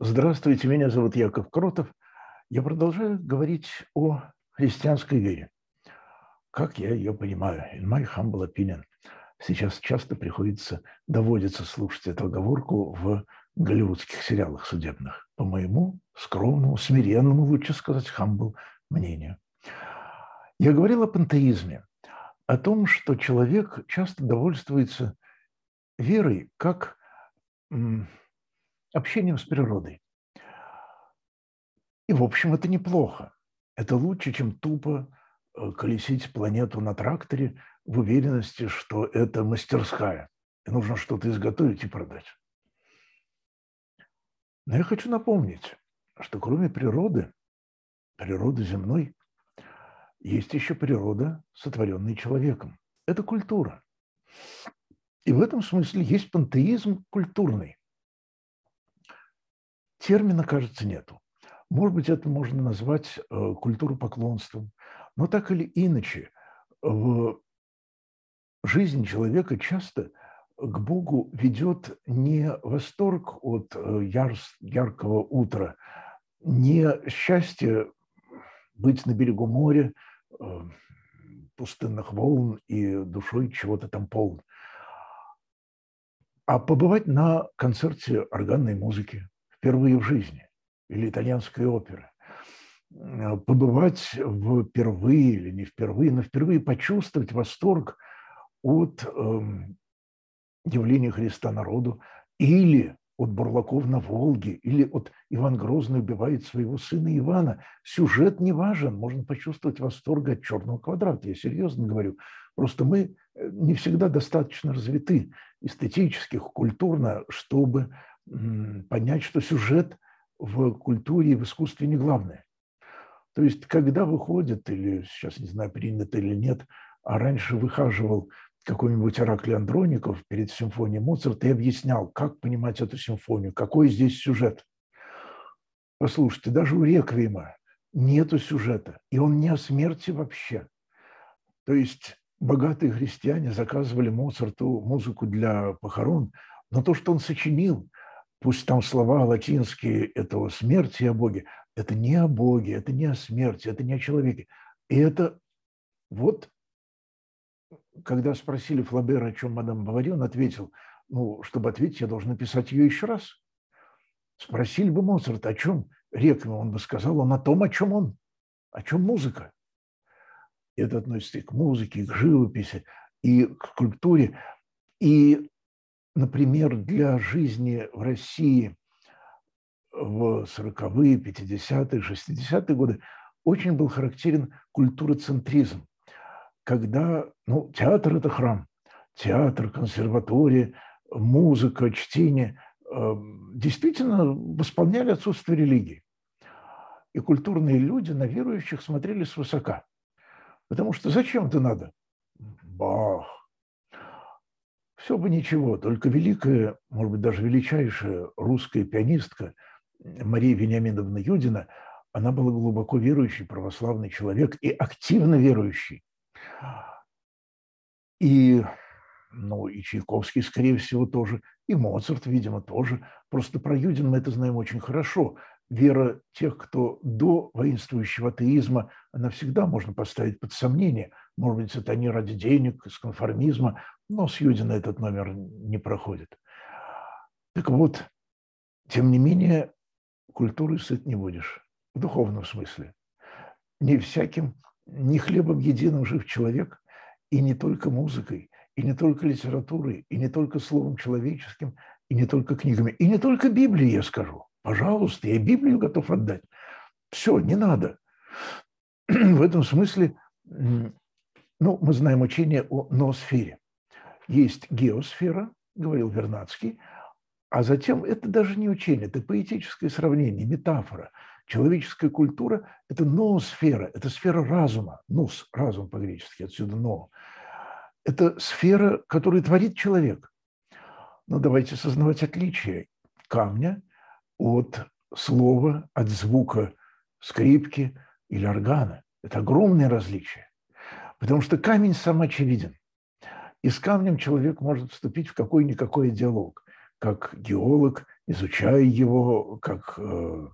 Здравствуйте, меня зовут Яков Кротов. Я продолжаю говорить о христианской вере. Как я ее понимаю? In my humble opinion. Сейчас часто приходится, доводится слушать эту оговорку в голливудских сериалах судебных. По моему скромному, смиренному, лучше сказать, humble мнению. Я говорил о пантеизме, о том, что человек часто довольствуется верой как общением с природой. И, в общем, это неплохо. Это лучше, чем тупо э, колесить планету на тракторе в уверенности, что это мастерская, и нужно что-то изготовить и продать. Но я хочу напомнить, что кроме природы, природы земной, есть еще природа, сотворенная человеком. Это культура. И в этом смысле есть пантеизм культурный. Термина, кажется, нету. Может быть, это можно назвать э, культуру поклонством. Но так или иначе, в жизни человека часто к Богу ведет не восторг от э, яр, яркого утра, не счастье быть на берегу моря, э, пустынных волн и душой чего-то там полн, а побывать на концерте органной музыки, впервые в жизни, или итальянской оперы. Э, побывать впервые или не впервые, но впервые почувствовать восторг от э, явления Христа народу или от Бурлаков на Волге, или от Иван Грозный убивает своего сына Ивана. Сюжет не важен, можно почувствовать восторг от черного квадрата, я серьезно говорю. Просто мы э, не всегда достаточно развиты эстетически, культурно, чтобы понять, что сюжет в культуре и в искусстве не главное. То есть, когда выходит, или сейчас не знаю, принято или нет, а раньше выхаживал какой-нибудь Ираклий Андроников перед симфонией Моцарта и объяснял, как понимать эту симфонию, какой здесь сюжет. Послушайте, даже у Реквиема нету сюжета, и он не о смерти вообще. То есть богатые христиане заказывали Моцарту музыку для похорон, но то, что он сочинил, пусть там слова латинские этого смерти о Боге, это не о Боге, это не о смерти, это не о человеке. И это вот, когда спросили Флабера, о чем мадам Бавари, он ответил, ну, чтобы ответить, я должен написать ее еще раз. Спросили бы Моцарта, о чем реквием, он бы сказал, он о том, о чем он, о чем музыка. Это относится и к музыке, и к живописи, и к скульптуре. И например, для жизни в России в 40-е, 50-е, 60-е годы очень был характерен культуроцентризм, когда ну, театр – это храм, театр, консерватория, музыка, чтение э, действительно восполняли отсутствие религии. И культурные люди на верующих смотрели свысока. Потому что зачем это надо? Бах, все бы ничего, только великая, может быть, даже величайшая русская пианистка Мария Вениаминовна Юдина, она была глубоко верующий православный человек и активно верующий. И, ну, и Чайковский, скорее всего, тоже, и Моцарт, видимо, тоже. Просто про Юдин мы это знаем очень хорошо. Вера тех, кто до воинствующего атеизма, она всегда можно поставить под сомнение. Может быть, это не ради денег, из конформизма, но с Юдина этот номер не проходит. Так вот, тем не менее, культурой сыт не будешь, в духовном смысле. Не всяким, не хлебом единым жив человек, и не только музыкой, и не только литературой, и не только словом человеческим, и не только книгами, и не только Библией, я скажу. Пожалуйста, я Библию готов отдать. Все, не надо. В этом смысле, ну, мы знаем учение о ноосфере есть геосфера, говорил Вернадский, а затем это даже не учение, это поэтическое сравнение, метафора. Человеческая культура – это ноосфера, это сфера разума, нус, разум по-гречески, отсюда но. Это сфера, которую творит человек. Но давайте осознавать отличие камня от слова, от звука скрипки или органа. Это огромное различие. Потому что камень сам очевиден. И с камнем человек может вступить в какой-никакой диалог, как геолог изучая его как э,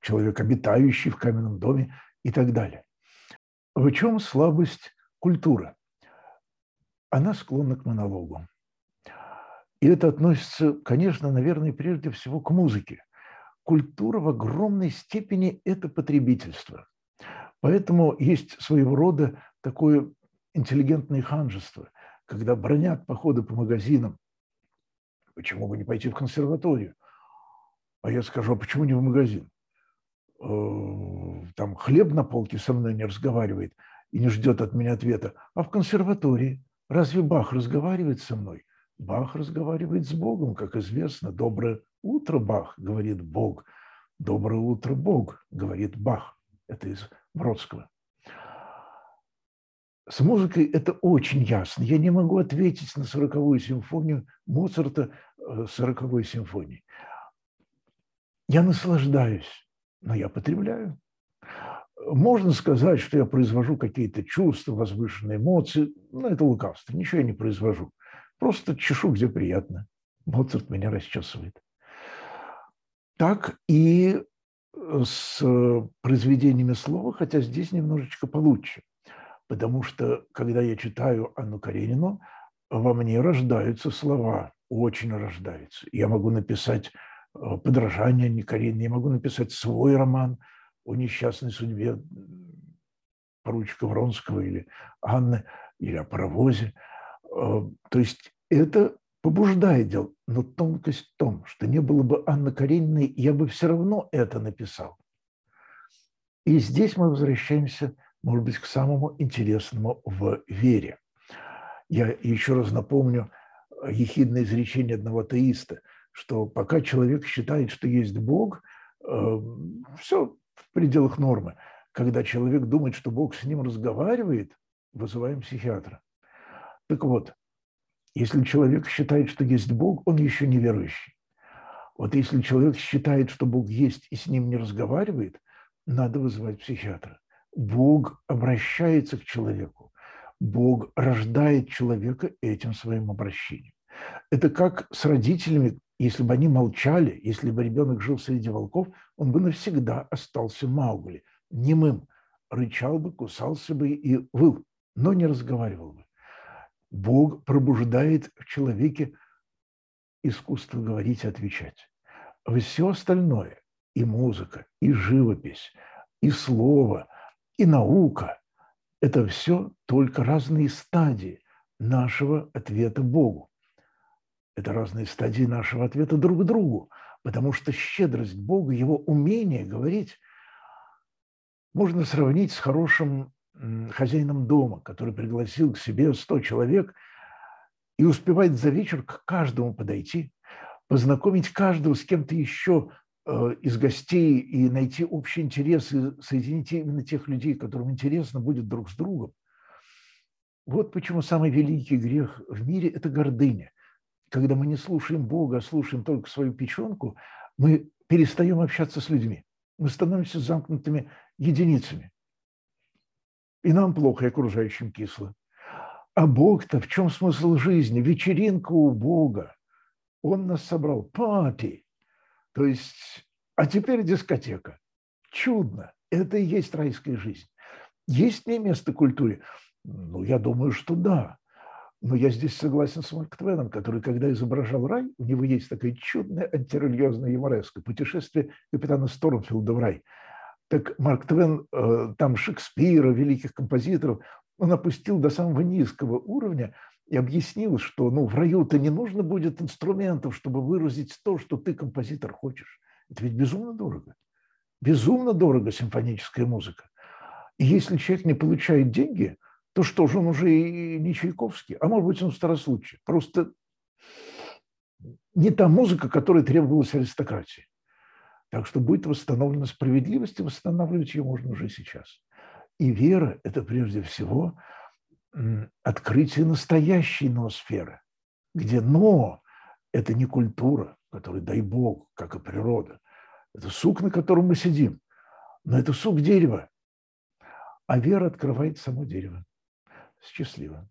человек, обитающий в каменном доме и так далее. В чем слабость культуры? Она склонна к монологу. И это относится, конечно, наверное, прежде всего к музыке. Культура в огромной степени – это потребительство. Поэтому есть своего рода такое интеллигентное ханжество, когда бронят походы по магазинам. Почему бы не пойти в консерваторию? А я скажу, а почему не в магазин? Э, там хлеб на полке со мной не разговаривает и не ждет от меня ответа. А в консерватории разве Бах разговаривает со мной? Бах разговаривает с Богом, как известно. Доброе утро, Бах, говорит Бог. Доброе утро, Бог, говорит Бах. Это из Бродского. С музыкой это очень ясно. Я не могу ответить на сороковую симфонию Моцарта э, сороковой симфонии. Я наслаждаюсь, но я потребляю. Можно сказать, что я произвожу какие-то чувства, возвышенные эмоции, но это лукавство. Ничего я не произвожу. Просто чешу, где приятно. Моцарт меня расчесывает. Так и с произведениями слова, хотя здесь немножечко получше. Потому что, когда я читаю Анну Каренину, во мне рождаются слова, очень рождаются. Я могу написать э, подражание Анне Карениной, я могу написать свой роман о несчастной судьбе поручика Вронского или Анны, или о паровозе. Э, то есть это побуждает дел. Но тонкость в том, что не было бы Анны Карениной, я бы все равно это написал. И здесь мы возвращаемся, может быть, к самому интересному в вере. Я еще раз напомню ехидное изречение одного атеиста, что пока человек считает, что есть Бог, э, все в пределах нормы. Когда человек думает, что Бог с ним разговаривает, вызываем психиатра. Так вот, если человек считает, что есть Бог, он еще не верующий. Вот если человек считает, что Бог есть и с ним не разговаривает, надо вызывать психиатра. Бог обращается к человеку. Бог рождает человека этим своим обращением. Это как с родителями, если бы они молчали, если бы ребенок жил среди волков, он бы навсегда остался Маугли, немым, рычал бы, кусался бы и выл, но не разговаривал бы. Бог пробуждает в человеке искусство говорить и отвечать. Все остальное, и музыка, и живопись, и слово, и наука – это все только разные стадии нашего ответа Богу. Это разные стадии нашего ответа друг другу, потому что щедрость Бога, его умение говорить, можно сравнить с хорошим хозяином дома, который пригласил к себе 100 человек и успевает за вечер к каждому подойти, познакомить каждого с кем-то еще из гостей и найти общие интересы, соединить именно тех людей, которым интересно будет друг с другом. Вот почему самый великий грех в мире – это гордыня. Когда мы не слушаем Бога, а слушаем только свою печенку, мы перестаем общаться с людьми. Мы становимся замкнутыми единицами. И нам плохо, и окружающим кисло. А Бог-то в чем смысл жизни? Вечеринка у Бога. Он нас собрал. Папи. То есть, а теперь дискотека. Чудно. Это и есть райская жизнь. Есть ли место культуре? Ну, я думаю, что да. Но я здесь согласен с Марк Твеном, который, когда изображал рай, у него есть такая чудная антирелигиозная юмореска «Путешествие капитана Стормфилда в рай». Так Марк Твен э, там Шекспира, великих композиторов, он опустил до самого низкого уровня и объяснил, что ну, в раю-то не нужно будет инструментов, чтобы выразить то, что ты, композитор, хочешь. Это ведь безумно дорого. Безумно дорого симфоническая музыка. И если человек не получает деньги, то что же он уже и не Чайковский, а может быть он старослучий. Просто не та музыка, которая требовалась аристократии. Так что будет восстановлена справедливость, и восстанавливать ее можно уже сейчас. И вера – это прежде всего открытие настоящей ноосферы, где «но» – это не культура, которой, дай Бог, как и природа. Это сук, на котором мы сидим, но это сук дерева. А вера открывает само дерево. Счастливо.